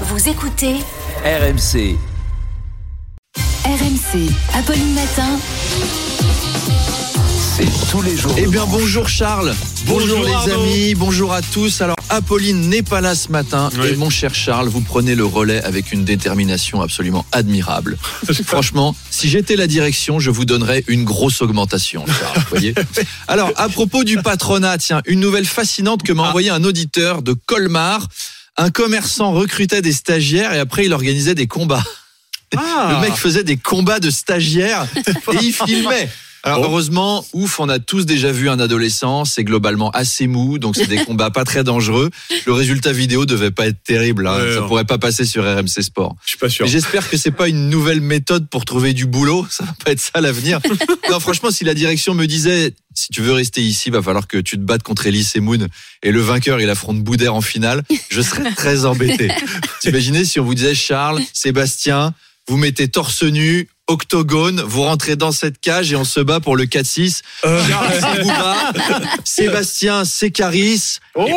Vous écoutez RMC. RMC, Apolline Matin. C'est tous les jours. Eh bien bonjour Charles, bonjour, Bonjour les Arnaud. amis, bonjour à tous. Alors Apolline n'est pas là ce matin Oui. et mon cher Charles, vous prenez le relais avec une détermination absolument admirable. Franchement, si j'étais la direction, je vous donnerais une grosse augmentation, Charles, vous voyez. Alors à propos du patronat, tiens, une nouvelle fascinante que m'a envoyé un auditeur de Colmar. Un commerçant recrutait des stagiaires et après il organisait des combats. Ah. Le mec faisait des combats de stagiaires et il filmait. Alors Bon. heureusement, ouf, on a tous déjà vu un adolescent, c'est globalement assez mou, donc c'est des combats pas très dangereux. Le résultat vidéo devait pas être terrible, hein. Ça non. pourrait pas passer sur RMC Sport. Je suis pas sûr. J'espère que c'est pas une nouvelle méthode pour trouver du boulot, ça va pas être ça l'avenir. non, franchement, si la direction me disait si tu veux rester ici, va falloir que tu te battes contre Elise et Moon et le vainqueur il affronte Boudère en finale, je serais très embêté. Imaginez si on vous disait Charles, Sébastien, vous mettez torse nu, octogone, vous rentrez dans cette cage et on se bat pour le 4-6. Euh, Sébastien, c'est Caris. oh,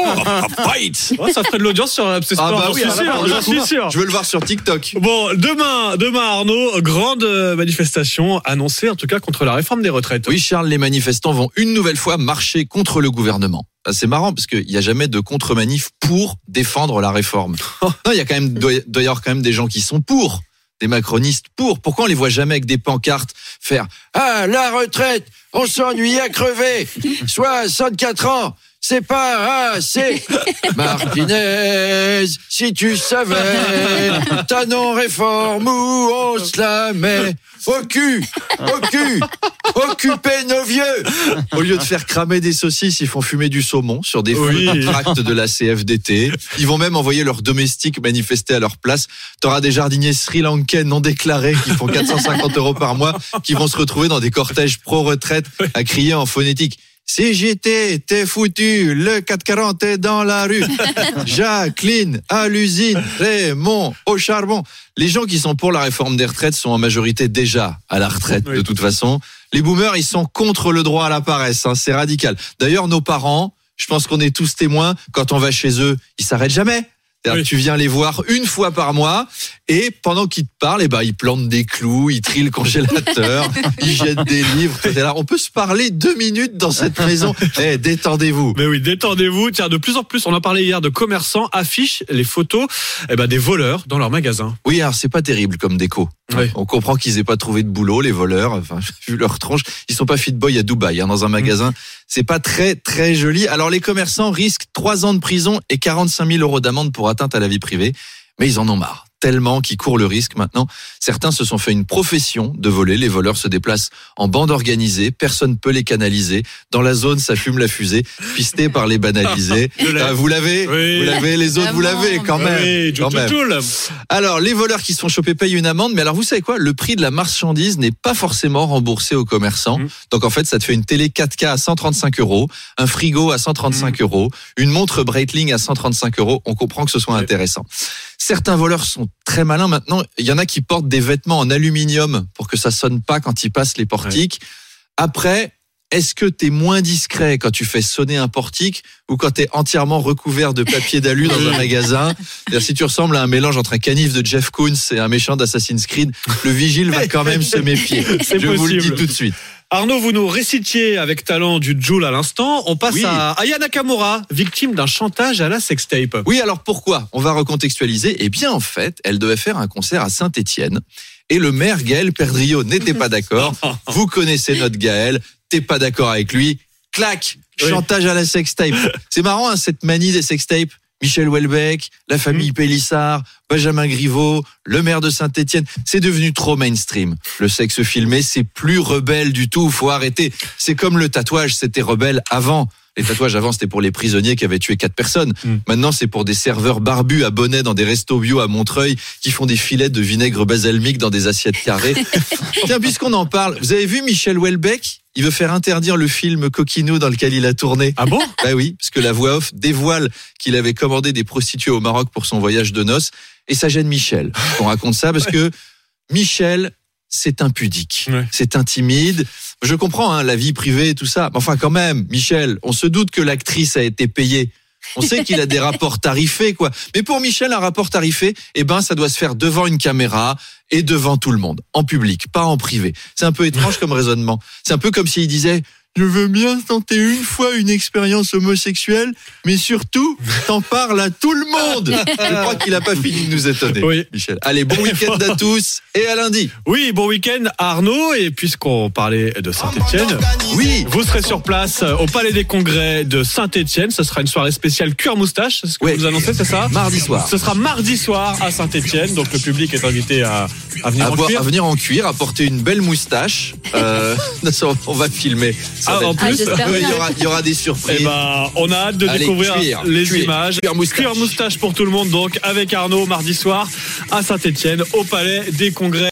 Fight Oh, ça ferait de l'audience sur Sport, Ah bah oui, suis j'en coup, suis sûr. Je veux le voir sur TikTok. Bon, demain, demain Arnaud, grande euh, manifestation annoncée en tout cas contre la réforme des retraites. Oui, Charles, les manifestants vont une nouvelle fois marcher contre le gouvernement. Ah, C'est marrant parce qu'il n'y a jamais de contre-manif pour défendre la réforme. Non, il y a quand même, doit y avoir quand même des gens qui sont pour, des macronistes pour. Pourquoi on les voit jamais avec des pancartes faire Ah, la retraite, on s'ennuie à crever, 64 ans. C'est pas assez. Martinez, si tu savais, ta non-réforme où on se la met au cul, au cul, occuper nos vieux. Au lieu de faire cramer des saucisses, ils font fumer du saumon sur des Oui. feux tracts de la CFDT. Ils vont même envoyer leurs domestiques manifester à leur place. T'auras des jardiniers sri-lankais non déclarés qui font 450 euros par mois, qui vont se retrouver dans des cortèges pro-retraite à crier en phonétique. Si j'étais, t'es foutu, le 440 est dans la rue. Jacqueline, à l'usine, Raymond, au charbon. Les gens qui sont pour la réforme des retraites sont en majorité déjà à la retraite, Oui. de toute façon. Les boomers, ils sont contre le droit à la paresse, hein, c'est radical. D'ailleurs, nos parents, je pense qu'on est tous témoins, quand on va chez eux, ils s'arrêtent jamais. C'est-à-dire Oui. que Tu viens les voir une fois par mois et pendant qu'ils te parlent, eh ben, ils plantent des clous, ils trient le congélateur, ils jettent des livres. Là, on peut se parler deux minutes dans cette maison. Eh, détendez-vous. Mais oui, détendez-vous. Tiens, de plus en plus, on en parlait hier, de commerçants affichent les photos eh ben, des voleurs dans leurs magasins. Oui, alors c'est pas terrible comme déco. On comprend qu'ils aient pas trouvé de boulot, les voleurs. Enfin, vu leur tronche. Ils sont pas fit boy à Dubaï, hein, dans un magasin. C'est pas très très joli. Alors les commerçants risquent trois ans de prison et 45 000 euros d'amende pour atteinte à la vie privée, mais ils en ont marre. Tellement qu'ils courent le risque maintenant. Certains se sont fait une profession de voler. Les voleurs se déplacent en bande organisée. Personne peut les canaliser. Dans la zone, ça fume la fusée. Pisté par les banalisés. Ah, vous l'avez, Oui. vous l'avez. Les autres, vous l'avez quand même. Oui, quand même. Alors, les voleurs qui se font choper payent une amende, mais alors vous savez quoi? Le prix de la marchandise n'est pas forcément remboursé aux commerçants. Mm. Donc en fait, ça te fait une télé 4K à 135 euros, un frigo à 135 euros, une montre Breitling à 135 euros. On comprend que ce soit intéressant. Certains voleurs sont très malins maintenant. Il y en a qui portent des vêtements en aluminium pour que ça sonne pas quand ils passent les portiques. Après, est-ce que tu es moins discret quand tu fais sonner un portique ou quand tu es entièrement recouvert de papier d'alu dans un magasin? Si tu ressembles à un mélange entre un canif de Jeff Koons et un méchant d'Assassin's Creed, le vigile va quand même se méfier. Je vous le dis tout de suite. Arnaud, vous nous récitiez avec talent du Joule à l'instant. On passe Oui. à Aya Nakamura, victime d'un chantage à la sextape. Oui, alors pourquoi? On va recontextualiser. Eh bien, en fait, elle devait faire un concert à Saint-Étienne. Et le maire Gaël Perdriau n'était pas d'accord. Vous connaissez notre Gaël, t'es pas d'accord avec lui. Clac Oui. Chantage à la sextape. C'est marrant, hein, cette manie des sextapes. Michel Houellebecq, la famille Pélissard, Benjamin Griveaux, le maire de Saint-Étienne. C'est devenu trop mainstream. Le sexe filmé, c'est plus rebelle du tout. Faut arrêter. C'est comme le tatouage, c'était rebelle avant. Les tatouages avant, c'était pour les prisonniers qui avaient tué quatre personnes. Mm. Maintenant, c'est pour des serveurs barbus à bonnet dans des restos bio à Montreuil qui font des filets de vinaigre basalmique dans des assiettes carrées. Tiens, puisqu'on en parle, vous avez vu Michel Houellebecq? Il veut faire interdire le film Coquino dans lequel il a tourné. Ah bon? Bah oui, parce que la voix off dévoile qu'il avait commandé des prostituées au Maroc pour son voyage de noces. Et ça gêne Michel. On raconte ça parce que Michel, c'est impudique. Ouais. C'est intimide. Je comprends hein, la vie privée et tout ça. Mais enfin, quand même, Michel, on se doute que l'actrice a été payée. On sait qu'il a des rapports tarifés, quoi. Mais pour Michel, un rapport tarifé, eh ben, ça doit se faire devant une caméra et devant tout le monde, en public, pas en privé. C'est un peu étrange comme raisonnement. C'est un peu comme s'il disait, je veux bien tenter une fois une expérience homosexuelle, mais surtout, t'en parles à tout le monde. Je crois qu'il a pas fini de nous étonner, Oui. Michel. Allez, bon week-end à tous et à lundi. Oui, bon week-end Arnaud. Et puisqu'on parlait de Saint-Etienne, Oui. vous serez sur place euh, au Palais des Congrès de Saint-Etienne. Ce sera une soirée spéciale cuir moustache. C'est ce que Ouais. vous annoncez, c'est ça Mardi soir. Ce sera mardi soir à Saint-Etienne. Donc le public est invité à, à venir À, en voir- cuir. à venir en cuir, à porter une belle moustache. Euh, on va filmer. Ça Ah, va en plus, Ah, il y aura, il y aura des surprises. Eh ben, on a hâte de Allez, découvrir cuir, les cuir, images. cuir moustache. Cuir moustache pour tout le monde, donc avec Arnaud mardi soir à Saint-Etienne au Palais des Congrès.